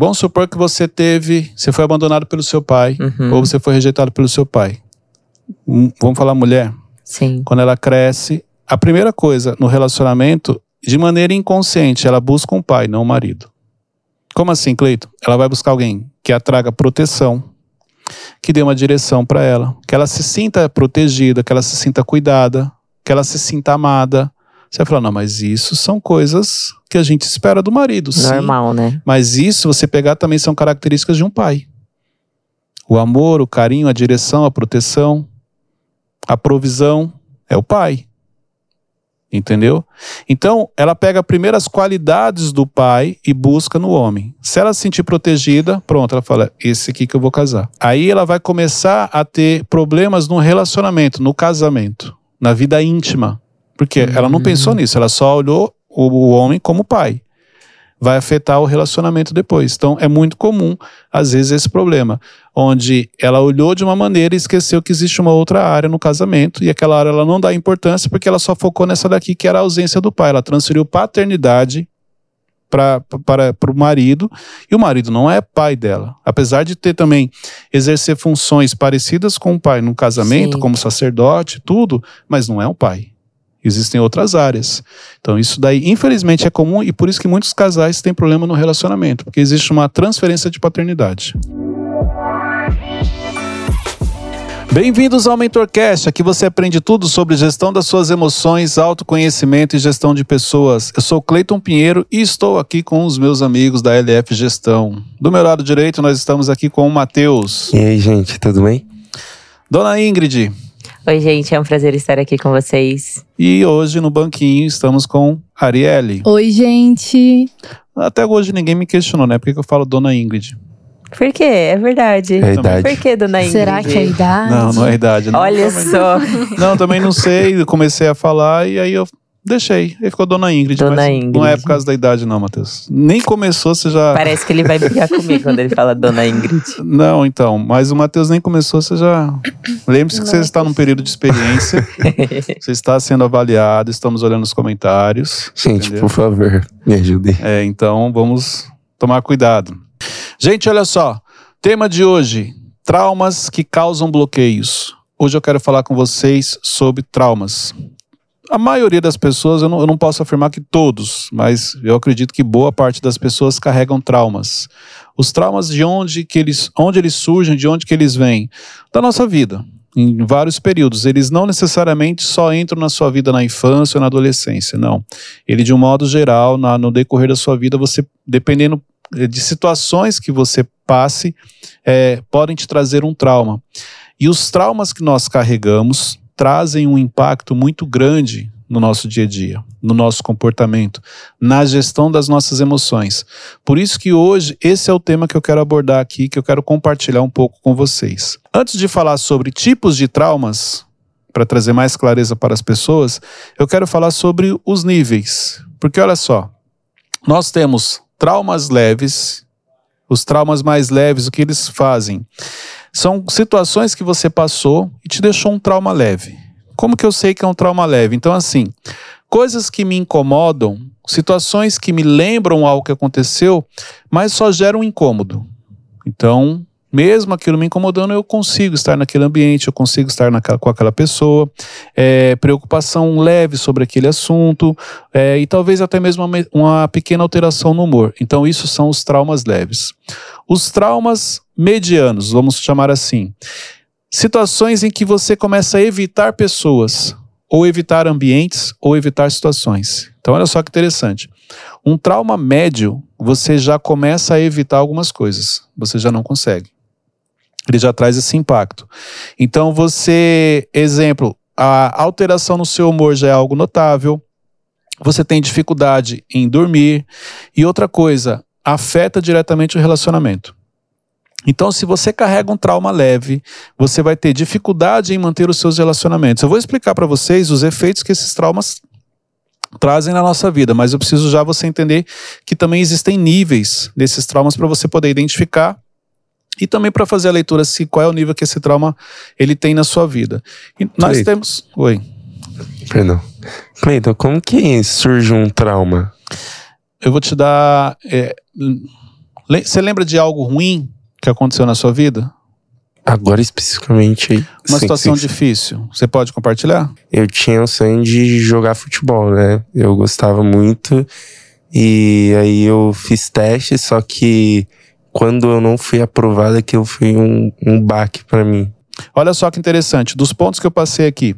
Vamos supor que você teve, você foi abandonado pelo seu pai, Uhum. ou você foi rejeitado pelo seu pai. Hum, Vamos falar mulher? Sim. Quando ela cresce, a primeira coisa no relacionamento, de maneira inconsciente, ela busca um pai, não um marido. Como assim, Cleito? Ela vai buscar alguém que a traga proteção, que dê uma direção para ela, que ela se sinta protegida, que ela se sinta cuidada, que ela se sinta amada. Você vai falar, não, mas isso são coisas que a gente espera do marido, sim. Normal, né? Mas isso, você pegar também são características de um pai. O amor, o carinho, a direção, a proteção, a provisão é o pai. Entendeu? Então, ela pega primeiro as qualidades do pai e busca no homem. Se ela se sentir protegida, pronto, ela fala: esse aqui que eu vou casar. Aí ela vai começar a ter problemas no relacionamento, no casamento, na vida íntima. Porque ela não pensou nisso, ela só olhou o, o homem como pai vai afetar o relacionamento depois. Então é muito comum, às vezes, esse problema, onde ela olhou de uma maneira e esqueceu que existe uma outra área no casamento, e aquela área ela não dá importância porque ela só focou nessa daqui, que era a ausência do pai. Ela transferiu paternidade para o marido, e o marido não é pai dela. Apesar de ter também exercer funções parecidas com o pai no casamento, Sim. como sacerdote, tudo, mas não é o pai. Existem outras áreas. Então, isso daí, infelizmente, é comum e por isso que muitos casais têm problema no relacionamento, porque existe uma transferência de paternidade. Bem-vindos ao MentorCast. Aqui você aprende tudo sobre gestão das suas emoções, autoconhecimento e gestão de pessoas. Eu sou Cleiton Pinheiro e estou aqui com os meus amigos da LF Gestão. Do meu lado direito, nós estamos aqui com o Matheus. E aí, gente, tudo bem? Dona Ingrid. Oi, gente, é um prazer estar aqui com vocês. E hoje no banquinho estamos com Arielle. Oi, gente. Até hoje ninguém me questionou, né? Por que que eu falo Dona Ingrid? Por quê? É verdade. É a idade. Por que, dona Ingrid? Será que é a idade? Não, não é idade. Não. Olha Também- só, Não, também não sei. Comecei a falar e aí eu deixei. Aí ficou Dona Ingrid. Dona mas Não é Ingrid. por causa da idade, não, Matheus. Nem começou, você já. parece que ele vai brigar comigo quando ele fala dona Ingrid. Não, então. Mas o Matheus nem começou, você já. Lembre-se que Não você está num período de experiência. você está sendo avaliado, estamos olhando os comentários. Gente, Entendeu? por favor, me ajude. É, então vamos tomar cuidado. Gente, olha só. Tema de hoje: traumas que causam bloqueios. Hoje eu quero falar com vocês sobre traumas. A maioria das pessoas, eu não, eu não posso afirmar que todos, mas eu acredito que boa parte das pessoas carregam traumas. Os traumas de onde que eles, onde eles surgem, de onde que eles vêm? Da nossa vida, em vários períodos. Eles não necessariamente só entram na sua vida na infância ou na adolescência, não. Ele, de um modo geral, na- no decorrer da sua vida, você, dependendo eh, de situações que você passe, eh, podem te trazer um trauma. E os traumas que nós carregamos trazem um impacto muito grande no nosso dia a dia, no nosso comportamento, na gestão das nossas emoções. Por isso que hoje esse é o tema que eu quero abordar aqui, que eu quero compartilhar um pouco com vocês. Antes de falar sobre tipos de traumas, para trazer mais clareza para as pessoas, eu quero falar sobre os níveis. Porque olha só, nós temos traumas leves, os traumas mais leves, o que eles fazem? São situações que você passou e te deixou um trauma leve. Como que eu sei que é um trauma leve? Então, assim, coisas que me incomodam, situações que me lembram algo que aconteceu, mas só geram incômodo. Então, mesmo aquilo me incomodando, eu consigo estar naquele ambiente, eu consigo estar naquela- com aquela pessoa. É, preocupação leve sobre aquele assunto, é, e talvez até mesmo uma, uma pequena alteração no humor. Então, isso são os traumas leves. Os traumas medianos, vamos chamar assim. Situações em que você começa a evitar pessoas, ou evitar ambientes, ou evitar situações. Então, olha só que interessante. Um trauma médio, você já começa a evitar algumas coisas. Você já não consegue. Ele já traz esse impacto. Então, você, exemplo, a alteração no seu humor já é algo notável. Você tem dificuldade em dormir. E outra coisa, afeta diretamente o relacionamento. Então, se você carrega um trauma leve, você vai ter dificuldade em manter os seus relacionamentos. Eu vou explicar para vocês os efeitos que esses traumas trazem na nossa vida, mas eu preciso já você entender que também existem níveis desses traumas para você poder identificar e também para fazer a leitura se qual é o nível que esse trauma ele tem na sua vida. E nós Cleiton. temos, oi, Perdão. Cleiton, como que surge um trauma? eu vou te dar é, Você lembra de algo ruim que aconteceu na sua vida? Agora especificamente aí. Uma sim, situação sim, sim. difícil. Você pode compartilhar? Eu tinha o sonho de jogar futebol, né? Eu gostava muito. E aí eu fiz teste, só que quando eu não fui aprovado, aquilo foi um, um baque pra mim. Olha só que interessante, dos pontos que eu passei aqui.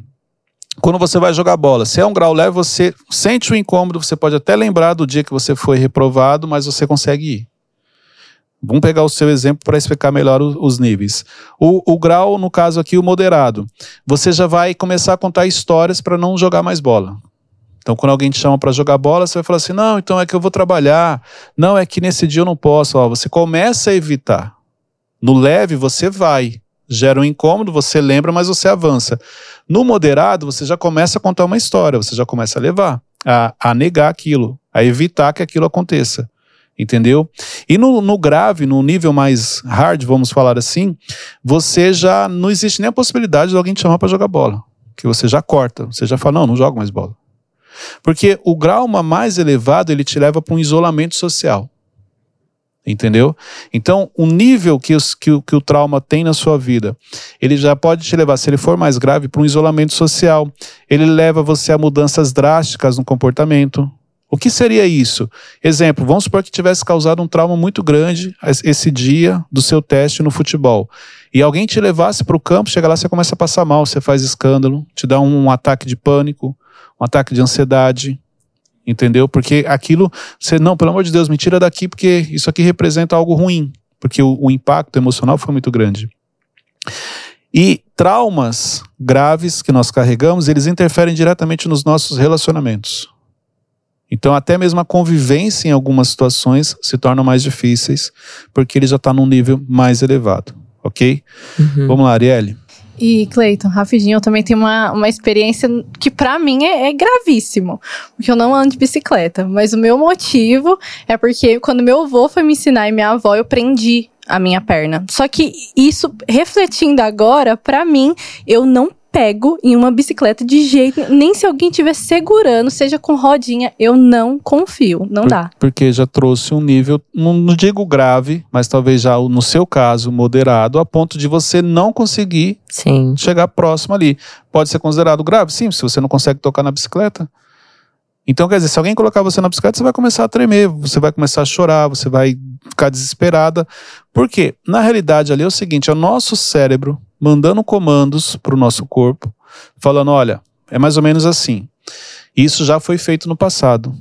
Quando você vai jogar bola, se é um grau leve, você sente o incômodo, você pode até lembrar do dia que você foi reprovado, mas você consegue ir. Vamos pegar o seu exemplo para explicar melhor o- os níveis. O, o grau, no caso aqui, o moderado. Você já vai começar a contar histórias para não jogar mais bola. Então, quando alguém te chama para jogar bola, você vai falar assim: não, então é que eu vou trabalhar. Não, é que nesse dia eu não posso. Ó, você começa a evitar. No leve, você vai gera um incômodo, você lembra, mas você avança. No moderado, você já começa a contar uma história, você já começa a levar, a, a negar aquilo, a evitar que aquilo aconteça. Entendeu? E no, no grave, no nível mais hard, vamos falar assim, você já não existe nem a possibilidade de alguém te chamar para jogar bola. Que você já corta, você já fala, não, não jogo mais bola. Porque o grau mais elevado, ele te leva para um isolamento social. Entendeu? Então, o nível que, os- que o- que o trauma tem na sua vida, ele já pode te levar, se ele for mais grave, para um isolamento social. Ele leva você a mudanças drásticas no comportamento. O que seria isso? Exemplo, vamos supor que tivesse causado um trauma muito grande es- esse dia do seu teste no futebol. E alguém te levasse para o campo, chega lá, você começa a passar mal, você faz escândalo, te dá um ataque de pânico, um ataque de ansiedade, entendeu? Porque aquilo, você, não, pelo amor de Deus, me tira daqui, porque isso aqui representa algo ruim, porque o, o impacto emocional foi muito grande. E traumas graves que nós carregamos, eles interferem diretamente nos nossos relacionamentos. Então, até mesmo a convivência em algumas situações se torna mais difíceis, porque ele já está num nível mais elevado, ok? Uhum. Vamos lá, Arielle. E, Cleiton, rapidinho, eu também tenho uma, uma experiência que pra mim é, é gravíssimo. Porque eu não ando de bicicleta. Mas o meu motivo é porque quando meu avô foi me ensinar e minha avó, eu prendi a minha perna. Só que isso, refletindo agora, pra mim, eu não pego em uma bicicleta de jeito nem se alguém estiver segurando, seja com rodinha, eu não confio, não dá. Porque já trouxe um nível, não, não digo grave, mas talvez já no seu caso, moderado, a ponto de você não conseguir Sim. chegar próximo ali. Pode ser considerado grave? Sim, se você não consegue tocar na bicicleta. Então, quer dizer, se alguém colocar você na bicicleta, você vai começar a tremer, você vai começar a chorar, você vai ficar desesperada. Por quê? Na realidade, ali é o seguinte: é o nosso cérebro mandando comandos para o nosso corpo, falando: olha, é mais ou menos assim. Isso já foi feito no passado.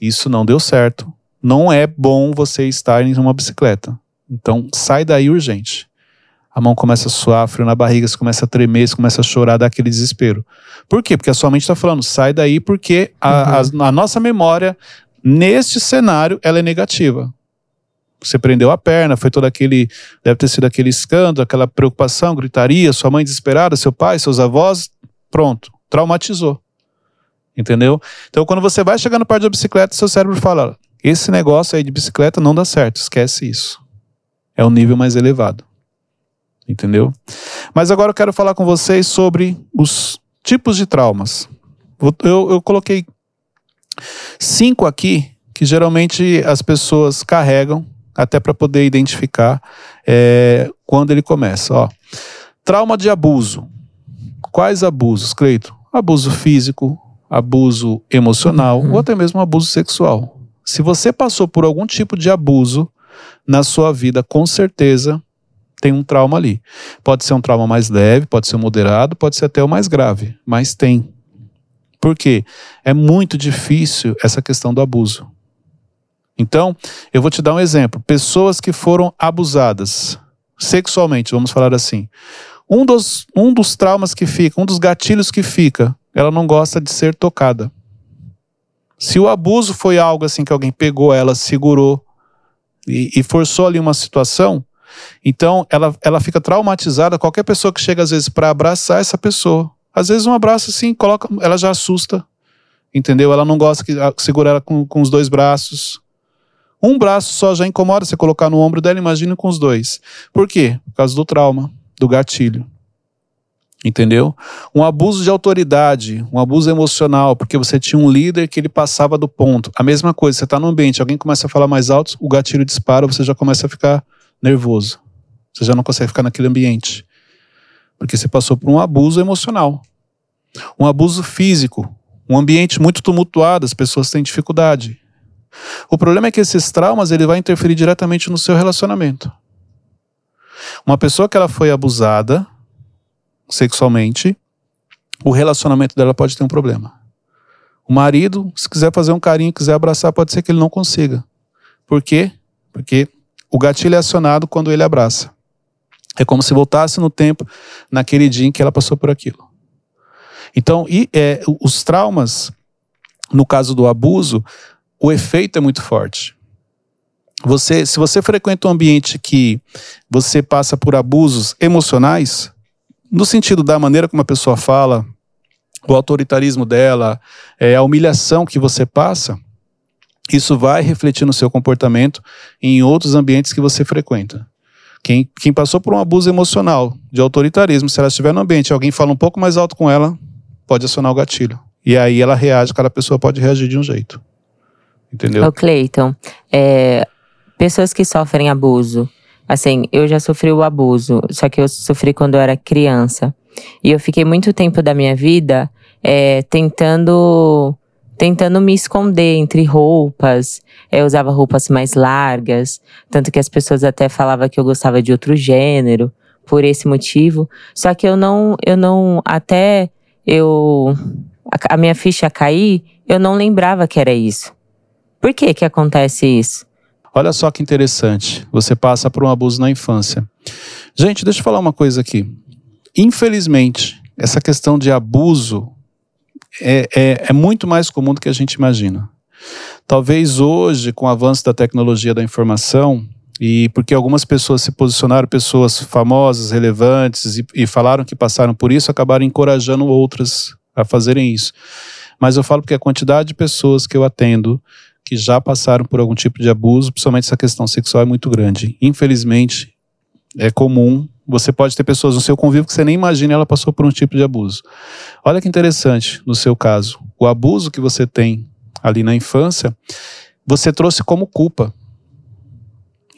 Isso não deu certo. Não é bom você estar em uma bicicleta. Então, sai daí urgente a mão começa a suar, frio na barriga, você começa a tremer, você começa a chorar, dá aquele desespero. Por quê? Porque a sua mente está falando, sai daí, porque a, as- a nossa memória, neste cenário, ela é negativa. Você prendeu a perna, foi todo aquele. Deve ter sido aquele escândalo, aquela preocupação, gritaria, sua mãe desesperada, seu pai, seus avós, pronto, traumatizou. Entendeu? Então, quando você vai chegando perto da bicicleta, seu cérebro fala: esse negócio aí de bicicleta não dá certo, esquece isso. É um nível mais elevado. Entendeu? Mas agora eu quero falar com vocês sobre os tipos de traumas. Eu, eu coloquei cinco aqui que geralmente as pessoas carregam até para poder identificar é, quando ele começa. Ó. Trauma de abuso. Quais abusos, Cleito? Abuso físico, abuso emocional Uhum. ou até mesmo abuso sexual. Se você passou por algum tipo de abuso na sua vida, com certeza tem um trauma ali. Pode ser um trauma mais leve, pode ser um moderado, pode ser até o mais grave, mas tem. Por quê? É muito difícil essa questão do abuso. Então, eu vou te dar um exemplo. Pessoas que foram abusadas sexualmente, vamos falar assim. Um dos, um dos traumas que fica, um dos gatilhos que fica, ela não gosta de ser tocada. Se o abuso foi algo assim que alguém pegou ela, segurou e, e forçou ali uma situação, então ela, ela fica traumatizada. Qualquer pessoa que chega às vezes para abraçar essa pessoa, às vezes um abraço assim, coloca, ela já assusta, entendeu? Ela não gosta que a- segura ela com, com os dois braços. Um braço só já incomoda você colocar no ombro dela, imagina com os dois. Por quê? Por causa do trauma, do gatilho. Entendeu? Um abuso de autoridade, um abuso emocional, porque você tinha um líder que ele passava do ponto. A mesma coisa, você está no ambiente, alguém começa a falar mais alto, o gatilho dispara, você já começa a ficar nervoso. Você já não consegue ficar naquele ambiente. Porque você passou por um abuso emocional. Um abuso físico. Um ambiente muito tumultuado, as pessoas têm dificuldade. O problema é que esses traumas ele vai interferir diretamente no seu relacionamento. Uma pessoa que ela foi abusada sexualmente, o relacionamento dela pode ter um problema. O marido, se quiser fazer um carinho, quiser abraçar, pode ser que ele não consiga. Por quê? Porque o gatilho é acionado quando ele abraça. É como se voltasse no tempo, naquele dia em que ela passou por aquilo. Então, e, é, os traumas, no caso do abuso, o efeito é muito forte. Você, se você frequenta um ambiente que você passa por abusos emocionais, no sentido da maneira como a pessoa fala, o autoritarismo dela, é, a humilhação que você passa, isso vai refletir no seu comportamento em outros ambientes que você frequenta. Quem, quem passou por um abuso emocional, de autoritarismo, se ela estiver no ambiente alguém fala um pouco mais alto com ela, pode acionar o gatilho. E aí ela reage, cada pessoa pode reagir de um jeito. Entendeu? Ô, Cleiton, é, pessoas que sofrem abuso. Assim, eu já sofri o abuso, só que eu sofri quando eu era criança. E eu fiquei muito tempo da minha vida é, tentando tentando me esconder entre roupas. Eu usava roupas mais largas, tanto que as pessoas até falavam que eu gostava de outro gênero por esse motivo. Só que eu não, eu não, até eu a, a minha ficha cair, eu não lembrava que era isso. Por que que acontece isso? Olha só que interessante. Você passa por um abuso na infância. Gente, deixa eu falar uma coisa aqui. Infelizmente, essa questão de abuso é, é, é muito mais comum do que a gente imagina. Talvez hoje, com o avanço da tecnologia da informação, e porque algumas pessoas se posicionaram, pessoas famosas, relevantes, e, e, falaram que passaram por isso, acabaram encorajando outras a fazerem isso. Mas eu falo porque a quantidade de pessoas que eu atendo que já passaram por algum tipo de abuso, principalmente essa questão sexual, é muito grande. Infelizmente, é comum você pode ter pessoas no seu convívio que você nem imagina ela passou por um tipo de abuso. Olha que interessante no seu caso. O abuso que você tem ali na infância, você trouxe como culpa.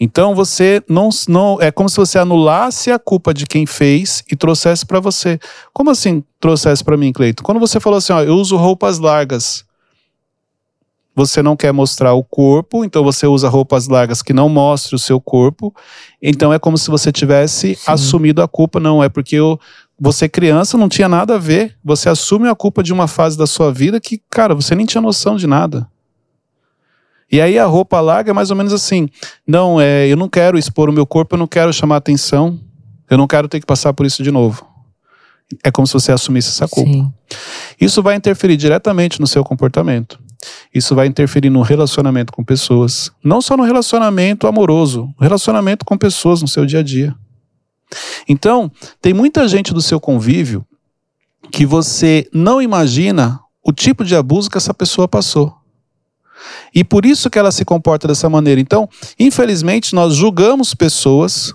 Então você não, não é como se você anulasse a culpa de quem fez e trouxesse para você. Como assim trouxesse para mim, Cleito? Quando você falou assim, ó, eu uso roupas largas você não quer mostrar o corpo, então você usa roupas largas que não mostrem o seu corpo. Então é como se você tivesse Sim. assumido a culpa. Não, é porque eu, você criança não tinha nada a ver. Você assume a culpa de uma fase da sua vida que, cara, você nem tinha noção de nada. E aí a roupa larga é mais ou menos assim: não, é, eu não quero expor o meu corpo, eu não quero chamar atenção, eu não quero ter que passar por isso de novo. É como se você assumisse essa culpa. Sim. Isso vai interferir diretamente no seu comportamento. Isso vai interferir no relacionamento com pessoas. Não só no relacionamento amoroso, relacionamento com pessoas no seu dia a dia. Então, tem muita gente do seu convívio que você não imagina o tipo de abuso que essa pessoa passou. E por isso que ela se comporta dessa maneira. Então, infelizmente, nós julgamos pessoas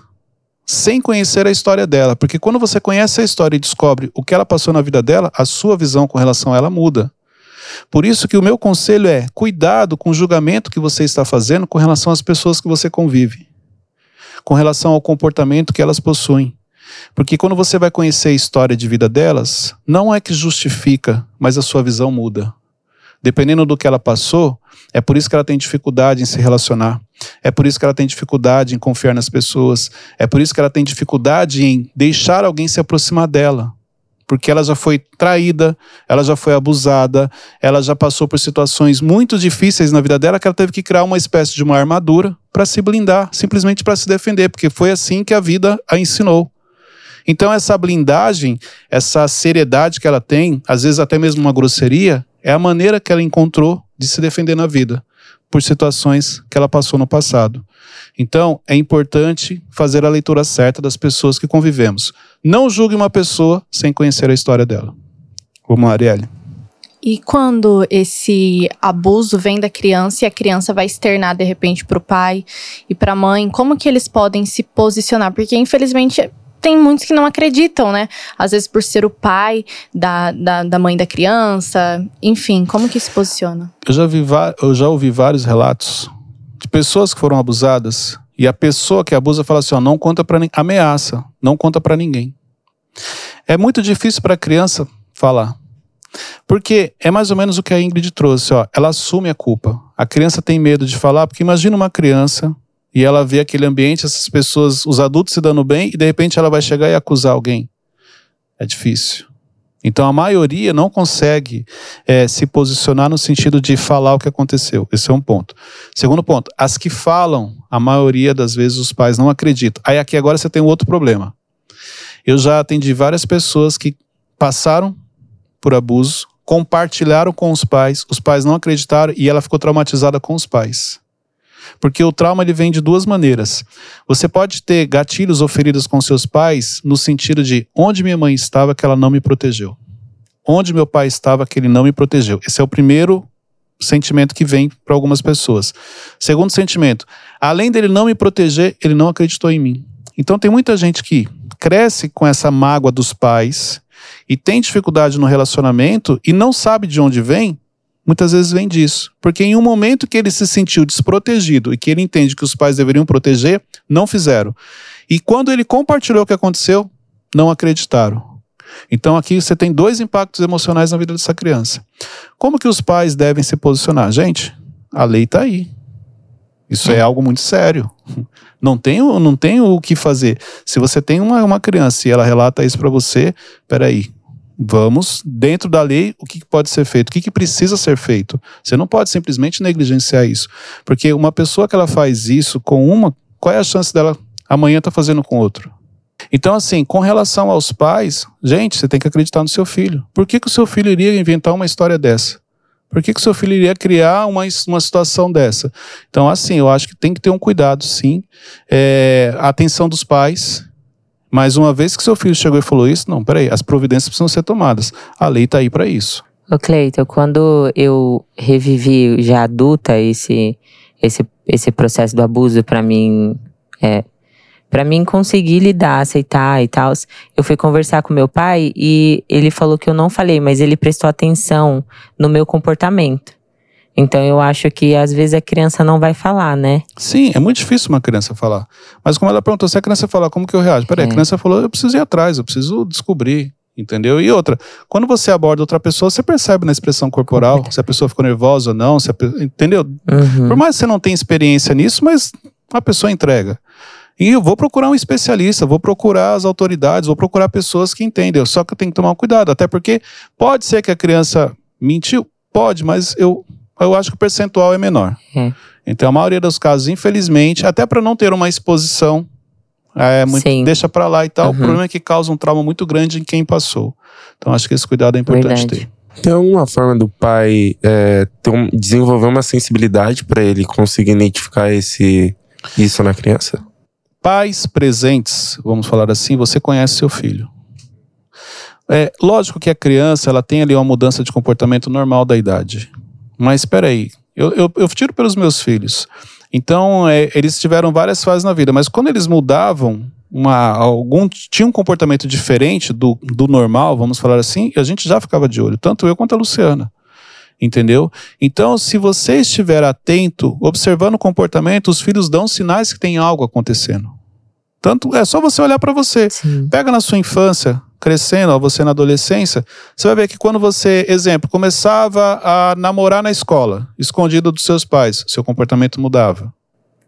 sem conhecer a história dela, porque quando você conhece a história e descobre o que ela passou na vida dela, a sua visão com relação a ela muda. Por isso que o meu conselho é: cuidado com o julgamento que você está fazendo com relação às pessoas que você convive, com relação ao comportamento que elas possuem. Porque quando você vai conhecer a história de vida delas, não é que justifica, mas a sua visão muda. Dependendo do que ela passou, é por isso que ela tem dificuldade em se relacionar. É por isso que ela tem dificuldade em confiar nas pessoas. É por isso que ela tem dificuldade em deixar alguém se aproximar dela porque ela já foi traída, ela já foi abusada, ela já passou por situações muito difíceis na vida dela que ela teve que criar uma espécie de uma armadura para se blindar, simplesmente para se defender, porque foi assim que a vida a ensinou. Então essa blindagem, essa seriedade que ela tem, às vezes até mesmo uma grosseria, é a maneira que ela encontrou de se defender na vida por situações que ela passou no passado. Então, é importante fazer a leitura certa das pessoas que convivemos. Não julgue uma pessoa sem conhecer a história dela. Vamos, Arielle. E quando esse abuso vem da criança e a criança vai externar de repente para o pai e para a mãe, como que eles podem se posicionar? Porque infelizmente tem muitos que não acreditam, né? Às vezes por ser o pai da, da, da mãe da criança. Enfim, como que se posiciona? Eu já, vi, eu já ouvi vários relatos de pessoas que foram abusadas e a pessoa que abusa fala assim: ó, não conta para ninguém, ameaça, não conta para ninguém. É muito difícil para a criança falar. Porque é mais ou menos o que a Ingrid trouxe, ó. Ela assume a culpa. A criança tem medo de falar, porque imagina uma criança e ela vê aquele ambiente, essas pessoas, os adultos se dando bem, e de repente ela vai chegar e acusar alguém. É difícil. Então a maioria não consegue é, se posicionar no sentido de falar o que aconteceu. Esse é um ponto. Segundo ponto, as que falam, a maioria das vezes os pais não acreditam. Aí aqui agora você tem um outro problema. Eu já atendi várias pessoas que passaram por abuso, compartilharam com os pais, os pais não acreditaram e ela ficou traumatizada com os pais. Porque o trauma ele vem de duas maneiras. Você pode ter gatilhos ou feridas com seus pais no sentido de onde minha mãe estava que ela não me protegeu. Onde meu pai estava que ele não me protegeu. Esse é o primeiro sentimento que vem para algumas pessoas. Segundo sentimento, além dele não me proteger, ele não acreditou em mim. Então tem muita gente que cresce com essa mágoa dos pais e tem dificuldade no relacionamento e não sabe de onde vem, muitas vezes vem disso. Porque em um momento que ele se sentiu desprotegido e que ele entende que os pais deveriam proteger, não fizeram. E quando ele compartilhou o que aconteceu, não acreditaram. Então aqui você tem dois impactos emocionais na vida dessa criança. Como que os pais devem se posicionar? Gente, a lei está aí. Isso é algo muito sério. Não tem, não tem o que fazer. Se você tem uma, uma criança e ela relata isso para você, peraí, Vamos, dentro da lei, o que pode ser feito, o que precisa ser feito. Você não pode simplesmente negligenciar isso. Porque uma pessoa que ela faz isso com uma, qual é a chance dela amanhã estar tá fazendo com outro? Então, assim, com relação aos pais, gente, você tem que acreditar no seu filho. Por que, que o seu filho iria inventar uma história dessa? Por que, que o seu filho iria criar uma, uma situação dessa? Então, assim, eu acho que tem que ter um cuidado, sim. É, a atenção dos pais, mas uma vez que seu filho chegou e falou isso, não, peraí, as providências precisam ser tomadas. A lei está aí para isso. Ô Cleiton, quando eu revivi já adulta esse, esse, esse processo do abuso para mim, é, para mim conseguir lidar, aceitar e tal, eu fui conversar com meu pai e ele falou que eu não falei, mas ele prestou atenção no meu comportamento. Então eu acho que às vezes a criança não vai falar, né? Sim, é muito difícil uma criança falar. Mas como ela perguntou, se a criança falar, como que eu reajo? Peraí, é. a criança falou, eu preciso ir atrás, eu preciso descobrir. Entendeu? E outra, quando você aborda outra pessoa, você percebe na expressão corporal se a pessoa ficou nervosa ou não, se a, entendeu? Uhum. Por mais que você não tenha experiência nisso, mas a pessoa entrega. E eu vou procurar um especialista, vou procurar as autoridades, vou procurar pessoas que entendem. Só que eu tenho que tomar cuidado, até porque pode ser que a criança mentiu, pode, mas eu eu acho que o percentual é menor. É. Então, a maioria dos casos, infelizmente, até para não ter uma exposição, é muito, deixa para lá e tal. Uhum. O problema é que causa um trauma muito grande em quem passou. Então, acho que esse cuidado é importante Verdade. ter. Tem alguma forma do pai é, um, desenvolver uma sensibilidade para ele conseguir identificar esse, isso na criança? Pais presentes, vamos falar assim, você conhece seu filho. É lógico que a criança ela tem ali uma mudança de comportamento normal da idade. Mas espera aí, eu, eu, eu, tiro pelos meus filhos. Então, é, eles tiveram várias fases na vida, mas quando eles mudavam, uma, algum tinha um comportamento diferente do, do normal, vamos falar assim, a gente já ficava de olho, tanto eu quanto a Luciana. Entendeu? Então, se você estiver atento, observando o comportamento, os filhos dão sinais que tem algo acontecendo. Tanto é só você olhar para você. Sim. Pega na sua infância, crescendo, ó, você na adolescência, você vai ver que quando você, exemplo, começava a namorar na escola, escondido dos seus pais, seu comportamento mudava.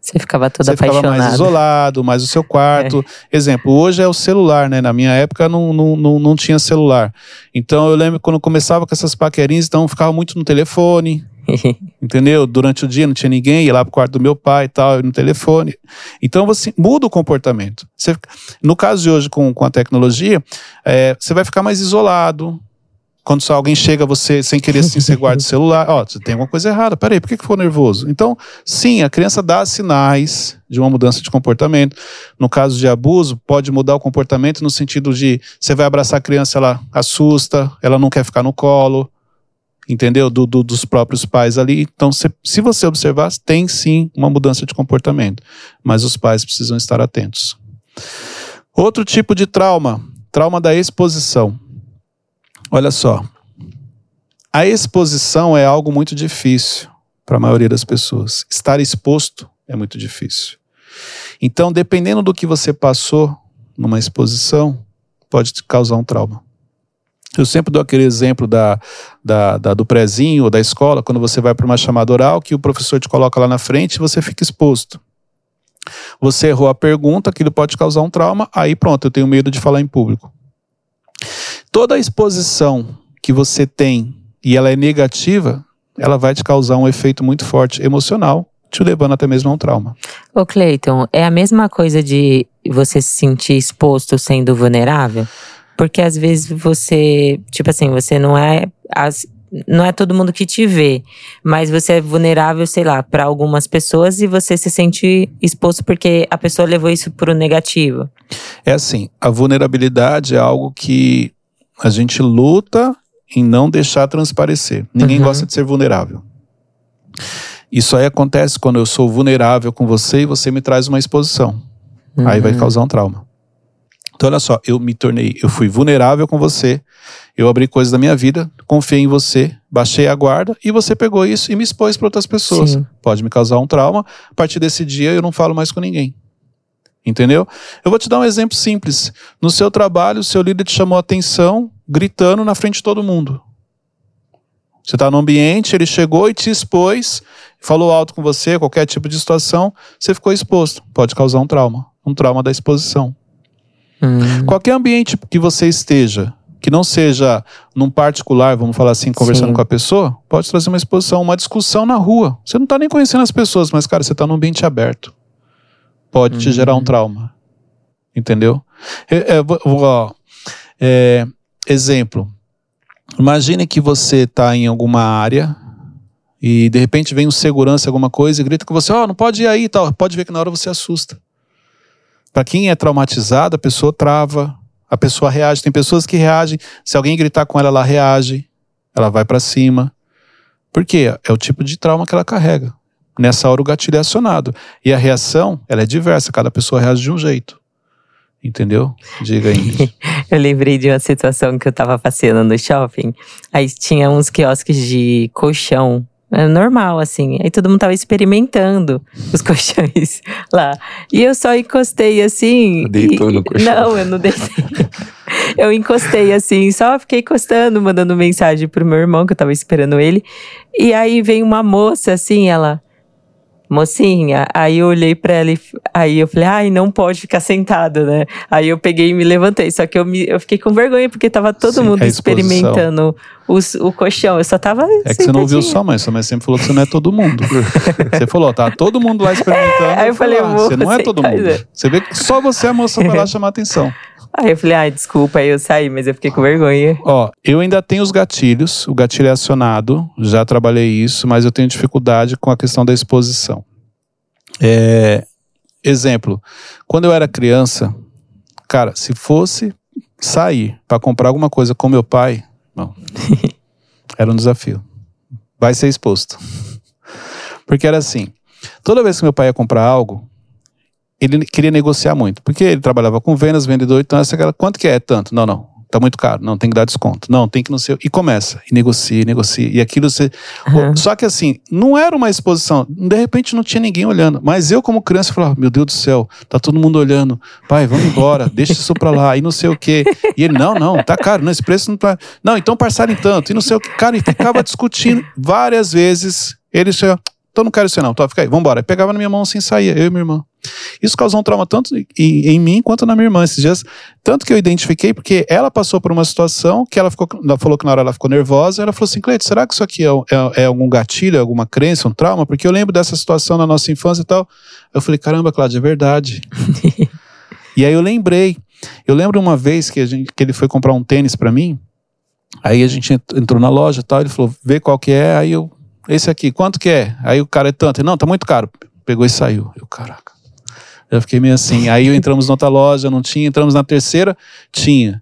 Você ficava todo você apaixonado. ficava mais isolado, mais o seu quarto. É. Exemplo, hoje é o celular, né? Na minha época não, não, não, não tinha celular. Então eu lembro quando começava com essas paquerinhas, então ficava muito no telefone, Entendeu? Durante o dia não tinha ninguém, ia lá pro quarto do meu pai e tal, no telefone. Então você muda o comportamento. Você, no caso de hoje com, com a tecnologia, é, você vai ficar mais isolado. Quando só alguém chega, você, sem querer assim, você guarda o celular. Ó, tem alguma coisa errada. Peraí, por que, que ficou nervoso? Então, sim, a criança dá sinais de uma mudança de comportamento. No caso de abuso, pode mudar o comportamento no sentido de você vai abraçar a criança, ela assusta, ela não quer ficar no colo entendeu? Do, do, dos próprios pais ali. Então, se, se você observar, tem sim uma mudança de comportamento, mas os pais precisam estar atentos. Outro tipo de trauma, trauma da exposição. Olha só. A exposição é algo muito difícil para a maioria das pessoas. Estar exposto é muito difícil. Então, dependendo do que você passou numa exposição, pode causar um trauma. Eu sempre dou aquele exemplo da, da, da do prezinho ou da escola, quando você vai para uma chamada oral, que o professor te coloca lá na frente e você fica exposto. Você errou a pergunta, aquilo pode causar um trauma, aí pronto, eu tenho medo de falar em público. Toda exposição que você tem e ela é negativa, ela vai te causar um efeito muito forte emocional, te levando até mesmo a um trauma. Ô Cleiton, é a mesma coisa de você se sentir exposto sendo vulnerável? Porque às vezes você, tipo assim, você não é as, não é todo mundo que te vê, mas você é vulnerável, sei lá, para algumas pessoas e você se sente exposto porque a pessoa levou isso pro negativo. É assim, a vulnerabilidade é algo que a gente luta em não deixar transparecer. Ninguém Uhum. gosta de ser vulnerável. Isso aí acontece quando eu sou vulnerável com você e você me traz uma exposição. Aí vai Uhum. causar um trauma. Então, olha só, eu me tornei, eu fui vulnerável com você, eu abri coisas da minha vida, confiei em você, baixei a guarda e você pegou isso e me expôs para outras pessoas. Sim. Pode me causar um trauma. A partir desse dia eu não falo mais com ninguém. Entendeu? Eu vou te dar um exemplo simples. No seu trabalho, o seu líder te chamou a atenção gritando na frente de todo mundo. Você está no ambiente, ele chegou e te expôs, falou alto com você, qualquer tipo de situação, você ficou exposto. Pode causar um trauma. Um trauma da exposição. Hum, Qualquer ambiente que você esteja, que não seja num particular, vamos falar assim, conversando Sim. com a pessoa, pode trazer uma exposição, uma discussão na rua. Você não está nem conhecendo as pessoas, mas, cara, você está num ambiente aberto. Pode te Uhum. gerar um trauma. Entendeu? É, é, ó, é, exemplo. Imagine que você está em alguma área e de repente vem um segurança, alguma coisa, e grita com você: Ó, não pode ir aí e tal. Pode ver que na hora você assusta. Para quem é traumatizado, a pessoa trava, a pessoa reage. Tem pessoas que reagem. Se alguém gritar com ela, ela reage, ela vai para cima. Por quê? É o tipo de trauma que ela carrega. Nessa hora o gatilho é acionado. E a reação, ela é diversa, cada pessoa reage de um jeito. Entendeu? Diga aí. Eu lembrei de uma situação que eu tava passeando no shopping. Aí tinha uns quiosques de colchão. É normal, assim. Aí todo mundo tava experimentando os colchões lá. E eu só encostei assim. Deitou e- no colchão. Não, eu não deitei. eu encostei assim, só fiquei encostando, mandando mensagem pro meu irmão, que eu tava esperando ele. E aí veio uma moça assim, ela. Mocinha, aí eu olhei pra ela e aí eu falei, ai, não pode ficar sentado, né? Aí eu peguei e me levantei. Só que eu, me, eu fiquei com vergonha, porque tava todo Sim, mundo experimentando os, o colchão. Eu só tava. É que você não ouviu sua mãe, sua mãe sempre falou que você não é todo mundo. você falou, tá todo mundo lá experimentando. É, aí eu falei, ah, você não é todo mundo. Você vê que só você, a moça, vai lá chamar atenção. Aí eu falei, ai, desculpa, aí eu saí, mas eu fiquei com vergonha. Ó, eu ainda tenho os gatilhos, o gatilho é acionado, já trabalhei isso, mas eu tenho dificuldade com a questão da exposição. É, exemplo, quando eu era criança, cara, se fosse sair para comprar alguma coisa com meu pai, não, era um desafio. Vai ser exposto. Porque era assim, toda vez que meu pai ia comprar algo, ele queria negociar muito, porque ele trabalhava com vendas, vendedor, então essa aquela, quanto que é? Tanto? Não, não. Tá muito caro. Não, tem que dar desconto. Não, tem que não sei. o- E começa. E negocia, e negocia. E aquilo você. Aham. Só que assim, não era uma exposição. De repente não tinha ninguém olhando. Mas eu, como criança, falava: Meu Deus do céu, tá todo mundo olhando. Pai, vamos embora, deixa isso pra lá. E não sei o quê. E ele: Não, não, tá caro. Não, esse preço não tá. Não, então parcela em tanto. E não sei o que. Cara, e ficava discutindo várias vezes. Ele chegava: Então não quero isso, não. Tá, fica aí, vambora. Aí pegava na minha mão assim saía, eu e minha irmã. Isso causou um trauma tanto em, em mim quanto na minha irmã esses dias. Tanto que eu identifiquei, porque ela passou por uma situação que ela, ficou, ela falou que na hora ela ficou nervosa. Ela falou assim: Cleide, será que isso aqui é, é, é algum gatilho, alguma crença, um trauma? Porque eu lembro dessa situação na nossa infância e tal. Eu falei: caramba, Cláudia, é verdade. e aí eu lembrei. Eu lembro uma vez que, a gente, que ele foi comprar um tênis pra mim. Aí a gente ent- entrou na loja e tal. Ele falou: vê qual que é. Aí eu, esse aqui, quanto que é? Aí o cara é tanto. Ele, Não, tá muito caro. Pegou e saiu. Eu, caraca. Eu fiquei meio assim. Aí entramos na outra loja, não tinha. Entramos na terceira, tinha.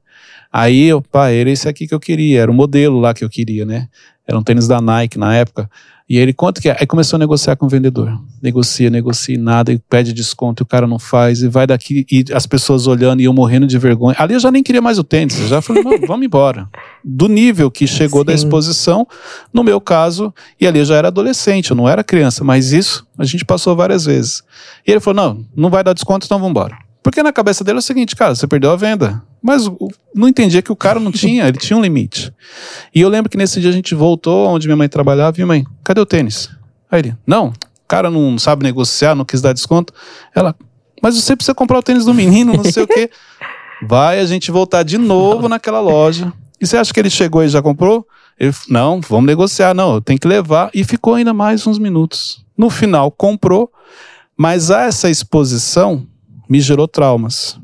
Aí eu, pá, era esse aqui que eu queria. Era o modelo lá que eu queria, né? Era um tênis da Nike na época. E aí ele conta que é. aí começou a negociar com o vendedor. Negocia, negocia nada, e pede desconto, e o cara não faz, e vai daqui, e as pessoas olhando e eu morrendo de vergonha. Ali eu já nem queria mais o tênis, eu já falei, não, vamos embora. Do nível que chegou da Sim. exposição, no meu caso, e ali eu já era adolescente, eu não era criança, mas isso a gente passou várias vezes. E ele falou: não, não vai dar desconto, então vamos embora. Porque na cabeça dele é o seguinte, cara, você perdeu a venda. Mas não entendia que o cara não tinha, ele tinha um limite. E eu lembro que nesse dia a gente voltou onde minha mãe trabalhava e mãe, cadê o tênis? Aí ele, não, o cara não sabe negociar, não quis dar desconto. Ela, mas você precisa comprar o tênis do menino, não sei o quê. Vai a gente voltar de novo naquela loja. E você acha que ele chegou e já comprou? Ele, não, vamos negociar. Não, eu tenho que levar. E ficou ainda mais uns minutos. No final, comprou. Mas essa exposição me gerou traumas.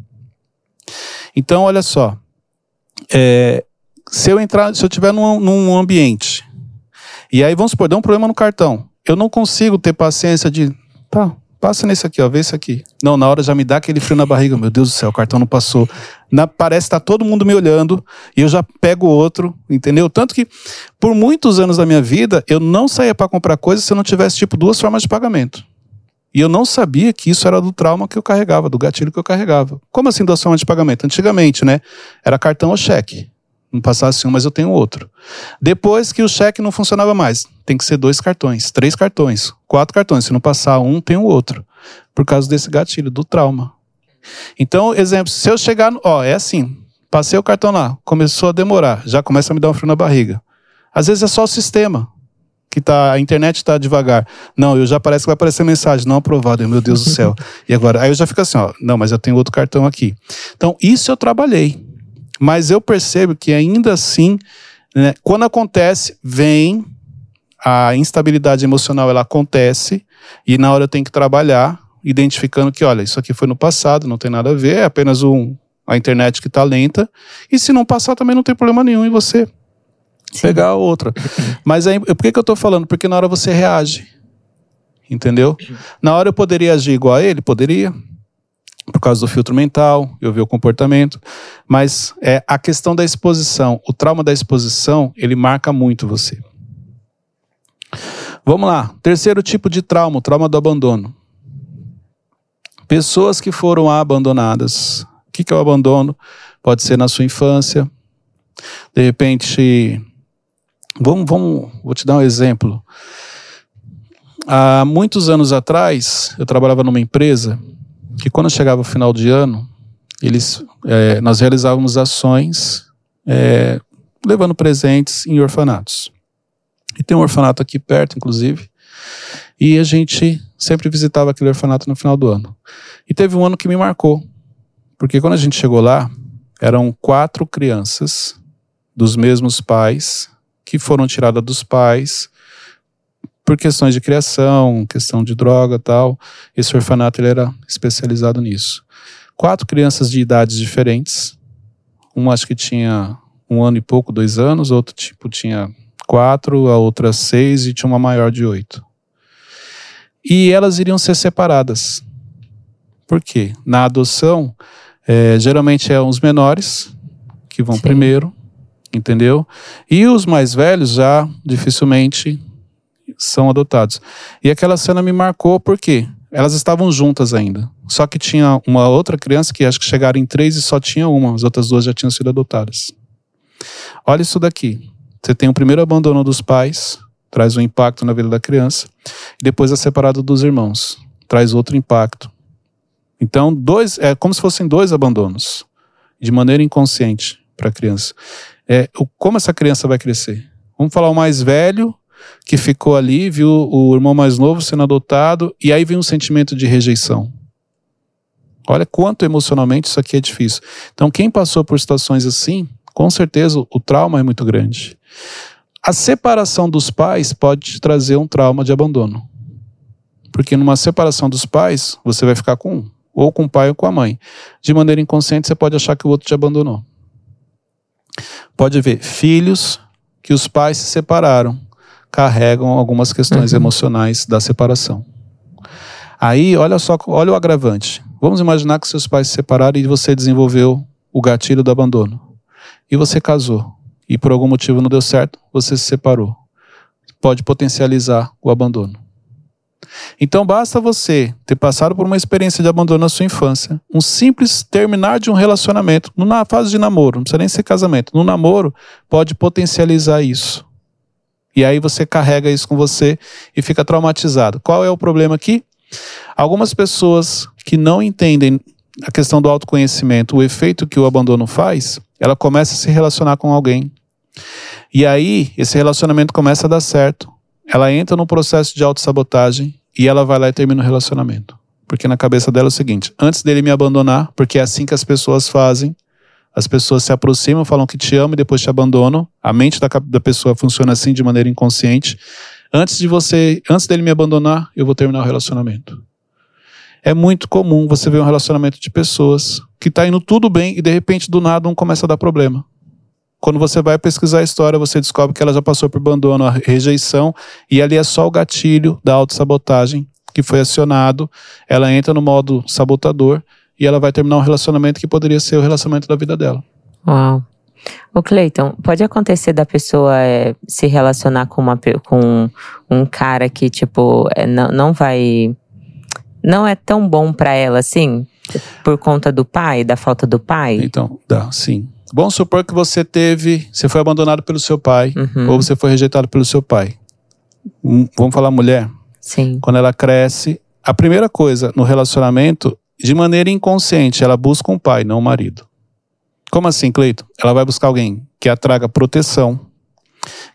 Então, olha só. É, se eu entrar, se eu estiver num, num ambiente, e aí vamos supor, deu um problema no cartão. Eu não consigo ter paciência de. Tá, passa nesse aqui, ó, vê esse aqui. Não, na hora já me dá aquele frio na barriga. Meu Deus do céu, o cartão não passou. Na, parece que tá todo mundo me olhando e eu já pego outro, entendeu? Tanto que por muitos anos da minha vida eu não saía para comprar coisas se eu não tivesse tipo duas formas de pagamento. E eu não sabia que isso era do trauma que eu carregava, do gatilho que eu carregava. Como assim formas de pagamento? Antigamente, né? Era cartão ou cheque. Não passasse um, mas eu tenho outro. Depois que o cheque não funcionava mais, tem que ser dois cartões, três cartões, quatro cartões. Se não passar um, tem o outro. Por causa desse gatilho, do trauma. Então, exemplo, se eu chegar, ó, é assim, passei o cartão lá, começou a demorar, já começa a me dar um frio na barriga. Às vezes é só o sistema que tá, a internet está devagar. Não, eu já parece que vai aparecer mensagem não aprovado, Eu, meu Deus do céu. E agora, aí eu já fico assim, ó, não, mas eu tenho outro cartão aqui. Então, isso eu trabalhei. Mas eu percebo que ainda assim, né, quando acontece, vem a instabilidade emocional, ela acontece e na hora eu tenho que trabalhar identificando que, olha, isso aqui foi no passado, não tem nada a ver, é apenas um, a internet que está lenta. E se não passar, também não tem problema nenhum em você pegar a outra. Mas aí, por que, que eu estou falando? Porque na hora você reage. Entendeu? Na hora eu poderia agir igual a ele? Poderia. Por causa do filtro mental, eu vi o comportamento. Mas é a questão da exposição, o trauma da exposição, ele marca muito você. Vamos lá. Terceiro tipo de trauma, o trauma do abandono. Pessoas que foram abandonadas. O que, que é o abandono? Pode ser na sua infância. De repente, vamos, vamos, vou te dar um exemplo. Há muitos anos atrás, eu trabalhava numa empresa que quando chegava o final de ano, eles, é, nós realizávamos ações é, levando presentes em orfanatos. E tem um orfanato aqui perto, inclusive, e a gente sempre visitava aquele orfanato no final do ano. E teve um ano que me marcou, porque quando a gente chegou lá, eram quatro crianças dos mesmos pais que foram tiradas dos pais por questões de criação, questão de droga tal. Esse orfanato ele era especializado nisso. Quatro crianças de idades diferentes. Uma acho que tinha um ano e pouco, dois anos, outro tipo tinha quatro, a outra seis e tinha uma maior de oito. E elas iriam ser separadas. Por quê? Na adoção, é, geralmente é os menores que vão Sim. primeiro, entendeu? E os mais velhos já dificilmente são adotados. E aquela cena me marcou porque elas estavam juntas ainda. Só que tinha uma outra criança que acho que chegaram em três e só tinha uma, as outras duas já tinham sido adotadas. Olha isso daqui. Você tem o primeiro abandono dos pais, traz um impacto na vida da criança, e depois é separado dos irmãos, traz outro impacto. Então, dois, é como se fossem dois abandonos, de maneira inconsciente para a criança. É, como essa criança vai crescer? Vamos falar o mais velho, que ficou ali, viu o irmão mais novo sendo adotado, e aí vem um sentimento de rejeição. Olha quanto emocionalmente isso aqui é difícil. Então, quem passou por situações assim, com certeza o trauma é muito grande. A separação dos pais pode te trazer um trauma de abandono. Porque numa separação dos pais, você vai ficar com um, ou com o pai ou com a mãe. De maneira inconsciente, você pode achar que o outro te abandonou. Pode haver filhos que os pais se separaram, carregam algumas questões Uhum. emocionais da separação. Aí, olha só, olha o agravante. Vamos imaginar que seus pais se separaram e você desenvolveu o gatilho do abandono. E você casou. E por algum motivo não deu certo, você se separou. pode potencializar o abandono. Então basta você ter passado por uma experiência de abandono na sua infância, um simples terminar de um relacionamento, na fase de namoro, não precisa nem ser casamento, no namoro pode potencializar isso. E aí você carrega isso com você e fica traumatizado. Qual é o problema aqui? Algumas pessoas que não entendem a questão do autoconhecimento, o efeito que o abandono faz, ela começa a se relacionar com alguém. E aí, esse relacionamento começa a dar certo. Ela entra no processo de autossabotagem e ela vai lá e termina o relacionamento. Porque na cabeça dela é o seguinte: antes dele me abandonar, porque é assim que as pessoas fazem, as pessoas se aproximam, falam que te amam e depois te abandonam. A mente da, da pessoa funciona assim de maneira inconsciente. Antes de você, antes dele me abandonar, eu vou terminar o relacionamento. É muito comum você ver um relacionamento de pessoas que está indo tudo bem e de repente do nada um começa a dar problema. Quando você vai pesquisar a história, você descobre que ela já passou por abandono, rejeição, e ali é só o gatilho da autossabotagem que foi acionado. Ela entra no modo sabotador e ela vai terminar um relacionamento que poderia ser o relacionamento da vida dela. Uau. O Cleiton, pode acontecer da pessoa é, se relacionar com, uma, com um cara que, tipo, é, não, não vai. Não é tão bom para ela assim? Por conta do pai, da falta do pai? Então, dá, sim. Vamos supor que você teve, você foi abandonado pelo seu pai, uhum. ou você foi rejeitado pelo seu pai. Hum, vamos falar mulher? Sim. Quando ela cresce, a primeira coisa no relacionamento, de maneira inconsciente, ela busca um pai, não um marido. Como assim, Cleito? Ela vai buscar alguém que a traga proteção,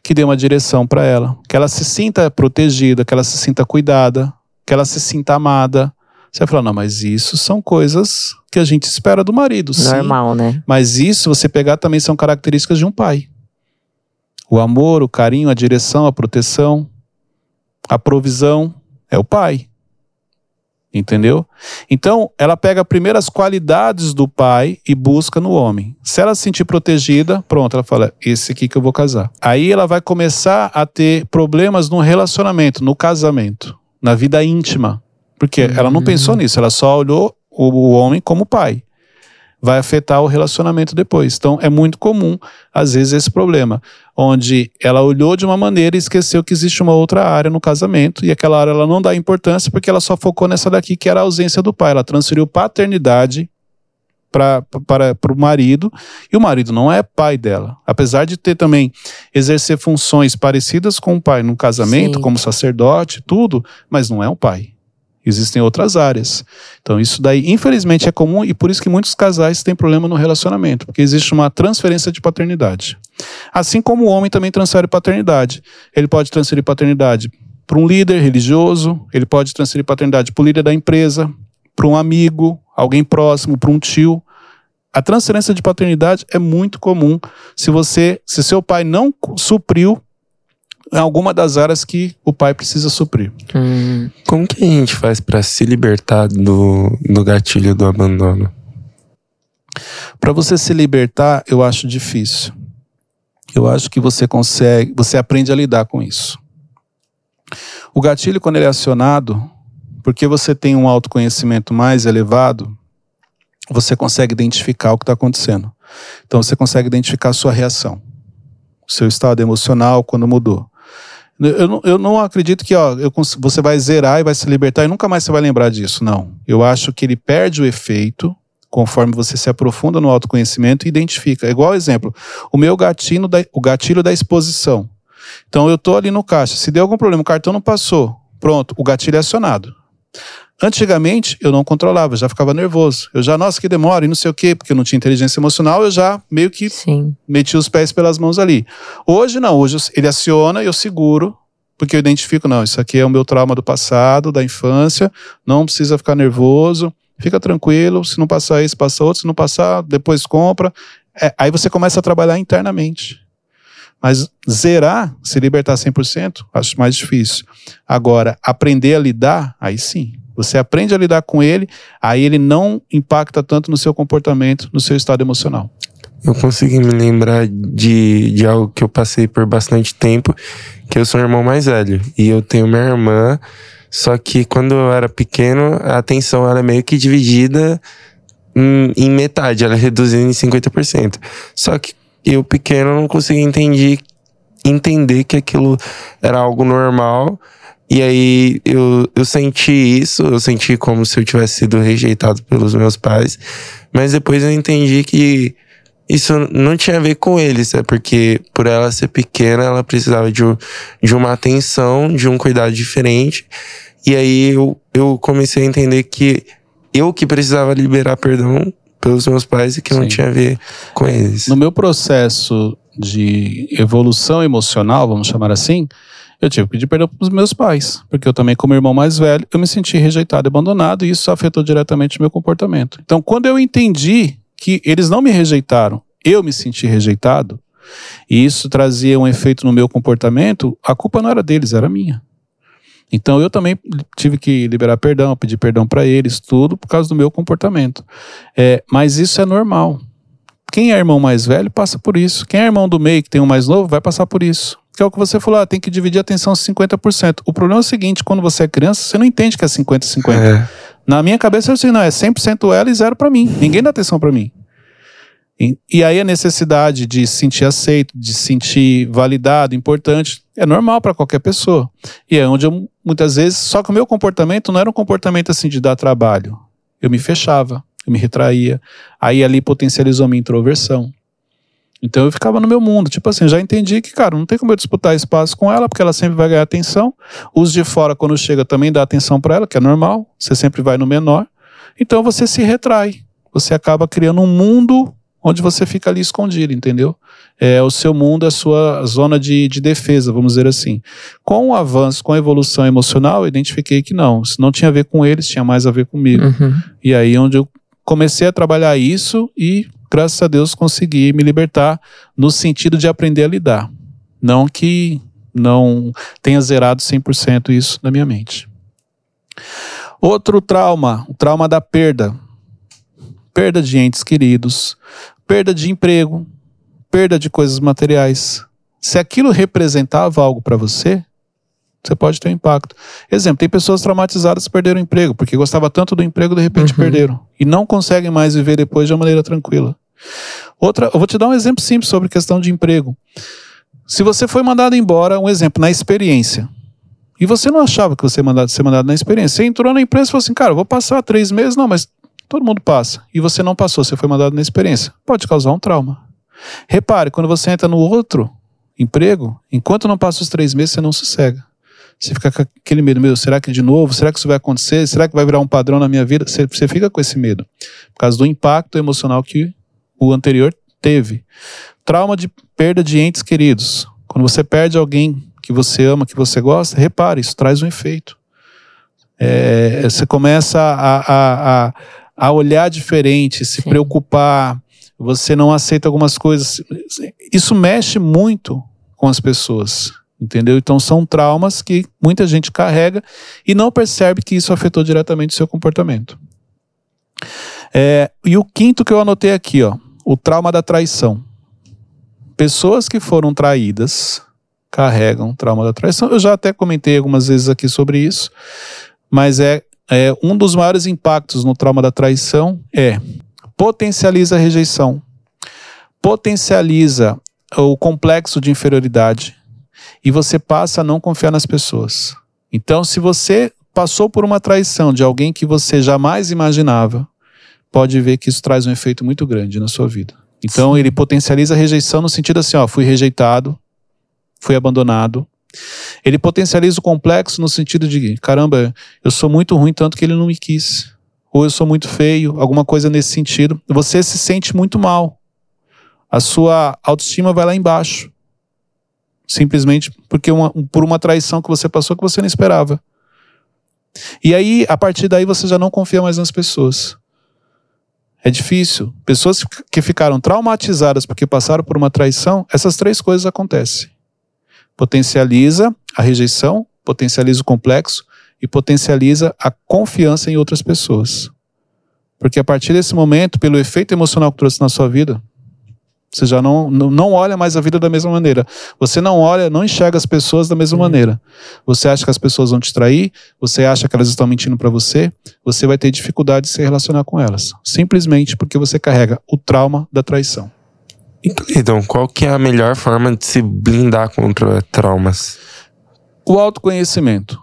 que dê uma direção para ela, que ela se sinta protegida, que ela se sinta cuidada, que ela se sinta amada, você vai falar, não, mas isso são coisas que a gente espera do marido. Normal, sim, né? Mas isso, você pegar, também são características de um pai. O amor, o carinho, a direção, a proteção, a provisão é o pai. Entendeu? Então, ela pega primeiro as qualidades do pai e busca no homem. Se ela se sentir protegida, pronto, ela fala: esse aqui que eu vou casar. Aí ela vai começar a ter problemas no relacionamento, no casamento, na vida íntima. Porque uhum. ela não pensou nisso, ela só olhou o, o homem como pai. Vai afetar o relacionamento depois. Então é muito comum, às vezes, esse problema, onde ela olhou de uma maneira e esqueceu que existe uma outra área no casamento, e aquela área ela não dá importância porque ela só focou nessa daqui, que era a ausência do pai. Ela transferiu paternidade para o marido, e o marido não é pai dela. Apesar de ter também exercer funções parecidas com o pai no casamento, Sim. como sacerdote, tudo, mas não é o pai. Existem outras áreas. Então, isso daí, infelizmente, é comum e por isso que muitos casais têm problema no relacionamento, porque existe uma transferência de paternidade. Assim como o homem também transfere paternidade. Ele pode transferir paternidade para um líder religioso, ele pode transferir paternidade para o líder da empresa, para um amigo, alguém próximo, para um tio. A transferência de paternidade é muito comum se você, se seu pai não supriu em alguma das áreas que o pai precisa suprir. Hum. Como que a gente faz para se libertar do, do gatilho do abandono? Para você se libertar, eu acho difícil. Eu acho que você consegue, você aprende a lidar com isso. O gatilho, quando ele é acionado, porque você tem um autoconhecimento mais elevado, você consegue identificar o que está acontecendo. Então você consegue identificar a sua reação, o seu estado emocional quando mudou. Eu não, eu não acredito que ó, eu, você vai zerar e vai se libertar e nunca mais você vai lembrar disso. Não. Eu acho que ele perde o efeito conforme você se aprofunda no autoconhecimento e identifica. É igual exemplo, o meu gatilho da, o gatilho da exposição. Então eu estou ali no caixa, se deu algum problema, o cartão não passou, pronto, o gatilho é acionado. Antigamente eu não controlava, eu já ficava nervoso. Eu já, nossa, que demora e não sei o quê, porque eu não tinha inteligência emocional, eu já meio que Sim. meti os pés pelas mãos ali. Hoje não, hoje ele aciona e eu seguro, porque eu identifico, não, isso aqui é o meu trauma do passado, da infância, não precisa ficar nervoso, fica tranquilo, se não passar isso, passa outro, se não passar, depois compra. É, aí você começa a trabalhar internamente. Mas zerar, se libertar 100%, acho mais difícil. Agora, aprender a lidar, aí sim. Você aprende a lidar com ele, aí ele não impacta tanto no seu comportamento, no seu estado emocional. Eu consegui me lembrar de, de algo que eu passei por bastante tempo, que eu sou o irmão mais velho. E eu tenho minha irmã, só que quando eu era pequeno, a atenção era meio que dividida em, em metade, ela é reduzida em 50%. Só que eu pequeno não conseguia entender entender que aquilo era algo normal. E aí eu, eu senti isso, eu senti como se eu tivesse sido rejeitado pelos meus pais. Mas depois eu entendi que isso não tinha a ver com eles, é porque por ela ser pequena, ela precisava de, de uma atenção, de um cuidado diferente. E aí eu, eu comecei a entender que eu que precisava liberar perdão pelos meus pais e que Sim. não tinha a ver com eles. No meu processo de evolução emocional, vamos chamar assim, eu tive que pedir perdão para os meus pais, porque eu também, como irmão mais velho, eu me senti rejeitado e abandonado e isso afetou diretamente o meu comportamento. Então, quando eu entendi que eles não me rejeitaram, eu me senti rejeitado, e isso trazia um efeito no meu comportamento, a culpa não era deles, era minha. Então eu também tive que liberar perdão, pedir perdão para eles, tudo por causa do meu comportamento. É, mas isso é normal. Quem é irmão mais velho passa por isso. Quem é irmão do meio que tem um mais novo vai passar por isso que é o que você falou, ah, tem que dividir a atenção 50%. O problema é o seguinte, quando você é criança, você não entende que é 50-50. É. Na minha cabeça, eu assim, não, é 100% ela e zero para mim. Ninguém dá atenção para mim. E, e, aí a necessidade de se sentir aceito, de se sentir validado, importante, é normal para qualquer pessoa. E é onde eu, muitas vezes, só que o meu comportamento não era um comportamento assim de dar trabalho. Eu me fechava, eu me retraía. Aí ali potencializou a minha introversão. Então eu ficava no meu mundo. Tipo assim, já entendi que, cara, não tem como eu disputar espaço com ela, porque ela sempre vai ganhar atenção. Os de fora, quando chega, também dá atenção para ela, que é normal. Você sempre vai no menor. Então você se retrai. Você acaba criando um mundo onde você fica ali escondido, entendeu? É o seu mundo, a sua zona de, de defesa, vamos dizer assim. Com o avanço, com a evolução emocional, eu identifiquei que não. Isso não tinha a ver com eles, tinha mais a ver comigo. Uhum. E aí onde eu comecei a trabalhar isso e graças a Deus, consegui me libertar no sentido de aprender a lidar. Não que não tenha zerado 100% isso na minha mente. Outro trauma, o trauma da perda. Perda de entes queridos, perda de emprego, perda de coisas materiais. Se aquilo representava algo para você, você pode ter um impacto. Exemplo, tem pessoas traumatizadas que perderam o emprego, porque gostava tanto do emprego, de repente uhum. perderam. E não conseguem mais viver depois de uma maneira tranquila. Outra, eu vou te dar um exemplo simples sobre questão de emprego. Se você foi mandado embora, um exemplo, na experiência, e você não achava que você ia mandado, ser mandado na experiência, você entrou na empresa e falou assim, cara, vou passar três meses, não, mas todo mundo passa, e você não passou, você foi mandado na experiência, pode causar um trauma. Repare, quando você entra no outro emprego, enquanto não passa os três meses, você não sossega. Você fica com aquele medo, meu, será que de novo? Será que isso vai acontecer? Será que vai virar um padrão na minha vida? Você, você fica com esse medo. Por causa do impacto emocional que o anterior teve. Trauma de perda de entes queridos. Quando você perde alguém que você ama, que você gosta, repare, isso traz um efeito. É, você começa a, a, a, olhar diferente, se Sim. preocupar, você não aceita algumas coisas. Isso mexe muito com as pessoas. Entendeu? Então são traumas que muita gente carrega e não percebe que isso afetou diretamente o seu comportamento. É, e o quinto que eu anotei aqui, ó, o trauma da traição. Pessoas que foram traídas carregam trauma da traição. Eu já até comentei algumas vezes aqui sobre isso, mas é, é um dos maiores impactos no trauma da traição é potencializa a rejeição, potencializa o complexo de inferioridade e você passa a não confiar nas pessoas. Então, se você passou por uma traição de alguém que você jamais imaginava, pode ver que isso traz um efeito muito grande na sua vida. Então Sim. ele potencializa a rejeição no sentido assim, ó, fui rejeitado, fui abandonado. Ele potencializa o complexo no sentido de, caramba, eu sou muito ruim tanto que ele não me quis. Ou eu sou muito feio, alguma coisa nesse sentido. Você se sente muito mal. A sua autoestima vai lá embaixo. Simplesmente porque uma, por uma traição que você passou que você não esperava. E aí, a partir daí, você já não confia mais nas pessoas. É difícil. Pessoas que ficaram traumatizadas porque passaram por uma traição, essas três coisas acontecem. Potencializa a rejeição, potencializa o complexo e potencializa a confiança em outras pessoas. Porque a partir desse momento, pelo efeito emocional que trouxe na sua vida, você já não, não olha mais a vida da mesma maneira. Você não olha, não enxerga as pessoas da mesma uhum. maneira. Você acha que as pessoas vão te trair, você acha que elas estão mentindo para você, você vai ter dificuldade de se relacionar com elas. Simplesmente porque você carrega o trauma da traição. E Cleiton, qual que é a melhor forma de se blindar contra traumas? O autoconhecimento.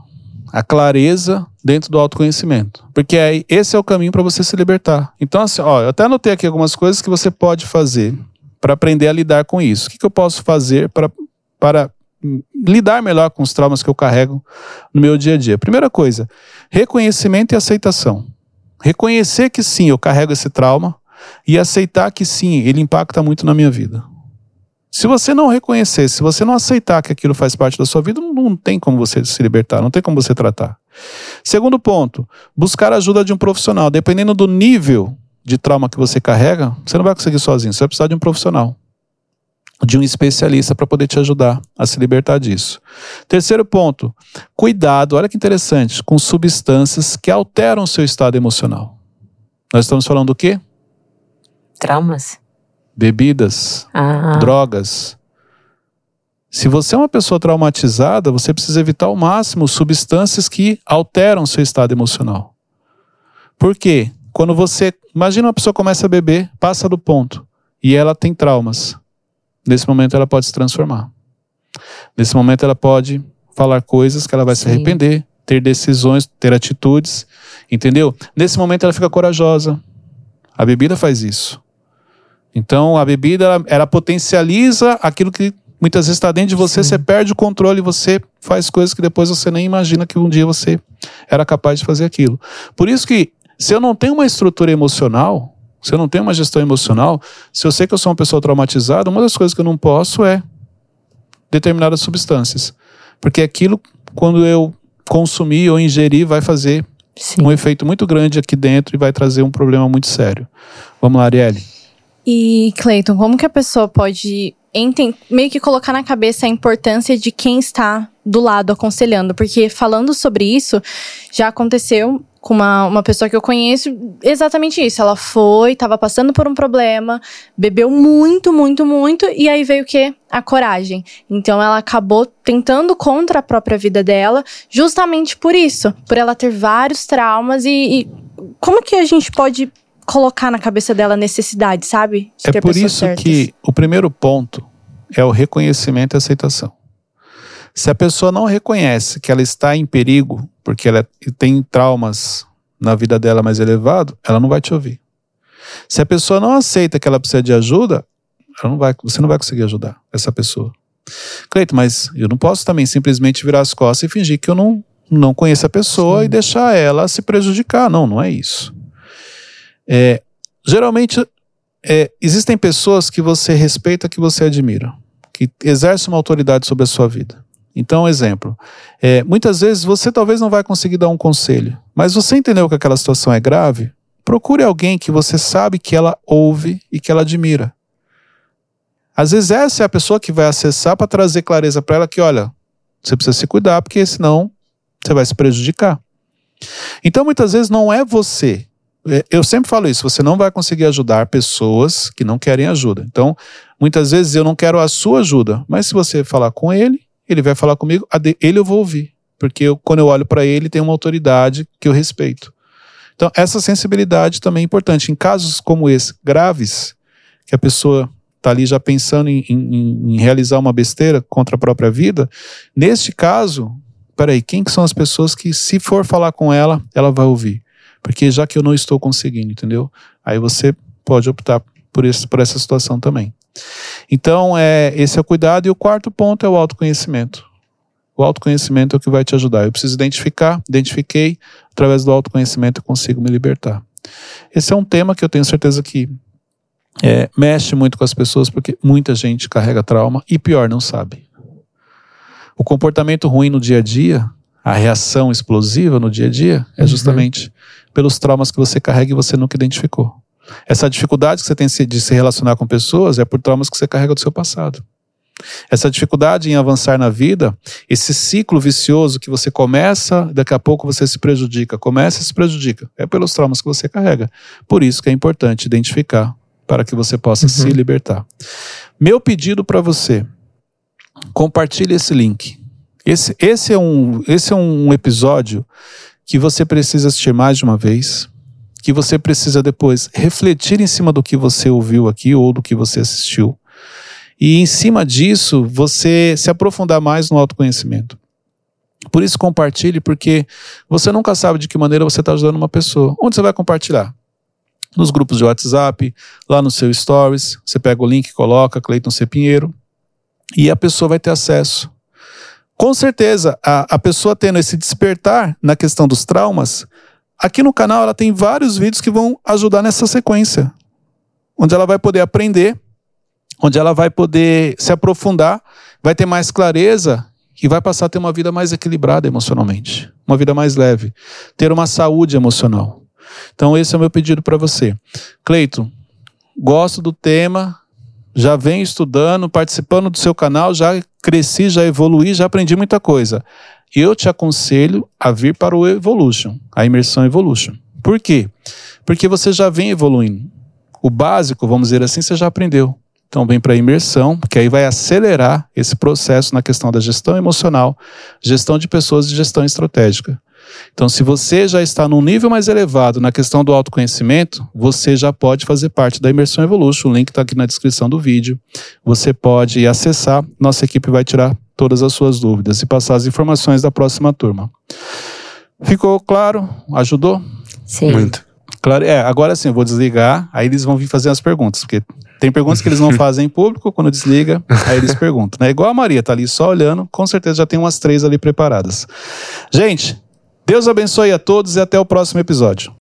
A clareza dentro do autoconhecimento. Porque aí, esse é o caminho para você se libertar. Então, assim, ó, eu até anotei aqui algumas coisas que você pode fazer para aprender a lidar com isso. O que, que eu posso fazer para, lidar melhor com os traumas que eu carrego no meu dia a dia? Primeira coisa, reconhecimento e aceitação. Reconhecer que sim, eu carrego esse trauma e aceitar que sim, ele impacta muito na minha vida. Se você não reconhecer, se você não aceitar que aquilo faz parte da sua vida, não tem como você se libertar, não tem como você tratar. Segundo ponto, buscar a ajuda de um profissional. Dependendo do nível de trauma que você carrega, você não vai conseguir sozinho, você vai precisar de um profissional, de um especialista para poder te ajudar a se libertar disso. Terceiro ponto, cuidado, olha que interessante, com substâncias que alteram o seu estado emocional. Nós estamos falando do quê? Traumas? Bebidas, Ah, drogas. Se você é uma pessoa traumatizada, você precisa evitar ao máximo substâncias que alteram seu estado emocional. Por quê? Quando você. Imagina uma pessoa começa a beber, passa do ponto, e ela tem traumas. Nesse momento ela pode se transformar. Nesse momento ela pode falar coisas que ela vai se Sim. arrepender, ter decisões, ter atitudes, entendeu? Nesse momento ela fica corajosa. A bebida faz isso. Então a bebida ela, ela potencializa aquilo que muitas vezes está dentro de você, Sim. você perde o controle, você faz coisas que depois você nem imagina que um dia você era capaz de fazer aquilo. Por isso que se eu não tenho uma estrutura emocional, se eu não tenho uma gestão emocional, se eu sei que eu sou uma pessoa traumatizada, uma das coisas que eu não posso é determinadas substâncias. Porque aquilo, quando eu consumir ou ingerir, vai fazer sim. um efeito muito grande aqui dentro e vai trazer um problema muito sério. Vamos lá, Arielle. E, Cleiton, como que a pessoa pode meio que colocar na cabeça a importância de quem está do lado aconselhando? Porque falando sobre isso, já aconteceu com uma, uma pessoa que eu conheço exatamente isso. Ela foi, estava passando por um problema, bebeu muito, muito, muito, e aí veio o quê? A coragem. Então ela acabou tentando contra a própria vida dela, justamente por isso, por ela ter vários traumas e, e como que a gente pode colocar na cabeça dela a necessidade, sabe? De É por isso certas. que o primeiro ponto é o reconhecimento e aceitação. Se a pessoa não reconhece que ela está em perigo, porque ela tem traumas na vida dela mais elevado, ela não vai te ouvir. Se a pessoa não aceita que ela precisa de ajuda, não vai, você não vai conseguir ajudar essa pessoa. Cleito, mas eu não posso também simplesmente virar as costas e fingir que eu não, não conheço a pessoa Sim. e deixar ela se prejudicar. Não, não é isso. É, geralmente, é, existem pessoas que você respeita, que você admira, que exercem uma autoridade sobre a sua vida. Então, exemplo, é, muitas vezes você talvez não vai conseguir dar um conselho, mas você entendeu que aquela situação é grave? Procure alguém que você sabe que ela ouve e que ela admira. Às vezes essa é a pessoa que vai acessar para trazer clareza para ela que, olha, você precisa se cuidar, porque senão você vai se prejudicar. Então, muitas vezes não é você. É, Eu sempre falo isso, você não vai conseguir ajudar pessoas que não querem ajuda. Então, muitas vezes eu não quero a sua ajuda, mas se você falar com ele, ele vai falar comigo, ele eu vou ouvir, porque eu- quando eu olho para ele, tem uma autoridade que eu respeito. Então, essa sensibilidade também é importante. Em casos como esse, graves, que a pessoa está ali já pensando em, em- em realizar uma besteira contra a própria vida, neste caso, peraí, quem que são as pessoas que, se for falar com ela, ela vai ouvir? Porque já que eu não estou conseguindo, entendeu? Aí você pode optar por, esse, por essa situação também. Então, é, esse é o cuidado. E o quarto ponto é o autoconhecimento. O autoconhecimento é o que vai te ajudar. Eu preciso identificar, identifiquei, através do autoconhecimento eu consigo me libertar. Esse é um tema que eu tenho certeza que é, mexe muito com as pessoas, porque muita gente carrega trauma e, pior, não sabe. O comportamento ruim no dia a dia, a reação explosiva no dia a dia, é Uhum. Pelos traumas que você carrega e você nunca identificou. Essa dificuldade que você tem de se relacionar com pessoas é por traumas que você carrega do seu passado. Essa dificuldade em avançar na vida, esse ciclo vicioso que você começa, daqui a pouco você se prejudica, começa e se prejudica, é pelos traumas que você carrega. Por isso que é importante identificar para que você possa Uhum. se libertar. Meu pedido para você, compartilhe esse link. Esse, esse, é um, esse é um episódio que você precisa assistir mais de uma vez, que você precisa depois refletir em cima do que você ouviu aqui ou do que você assistiu. E em cima disso, você se aprofundar mais no autoconhecimento. Por isso, compartilhe, porque você nunca sabe de que maneira você está ajudando uma pessoa. Onde você vai compartilhar? Nos grupos de WhatsApp, lá no seu Stories. Você pega o link, coloca Cleiton C. Pinheiro, e a pessoa vai ter acesso. Com certeza, a, a pessoa tendo esse despertar na questão dos traumas, aqui no canal ela tem vários vídeos que vão ajudar nessa sequência, onde ela vai poder aprender, onde ela vai poder se aprofundar, vai ter mais clareza e vai passar a ter uma vida mais equilibrada emocionalmente, uma vida mais leve, ter uma saúde emocional. Então esse é o meu pedido para você. Cleito, gosto do tema, já venho estudando, participando do seu canal, já cresci, já evoluí, já aprendi muita coisa. Eu te aconselho a vir para o Evolution, a imersão Evolution. Por quê? Porque você já vem evoluindo. O básico, vamos dizer assim, você já aprendeu. Então vem para a imersão, que aí vai acelerar esse processo na questão da gestão emocional, gestão de pessoas e gestão estratégica. Então, se você já está num nível mais elevado na questão do autoconhecimento, você já pode fazer parte da Imersão Evolution. O link está aqui na descrição do vídeo. Você pode acessar, nossa equipe vai tirar todas as suas dúvidas e passar as informações da próxima turma. Ficou claro? Ajudou? Sim. Muito. Claro, é, agora sim, eu vou desligar, aí eles vão vir fazer as perguntas, porque tem perguntas que eles não fazem em público, quando desliga, aí eles perguntam. Né? Igual a Maria, tá ali só olhando, com certeza já tem umas três ali preparadas. Gente, Deus abençoe a todos e até o próximo episódio.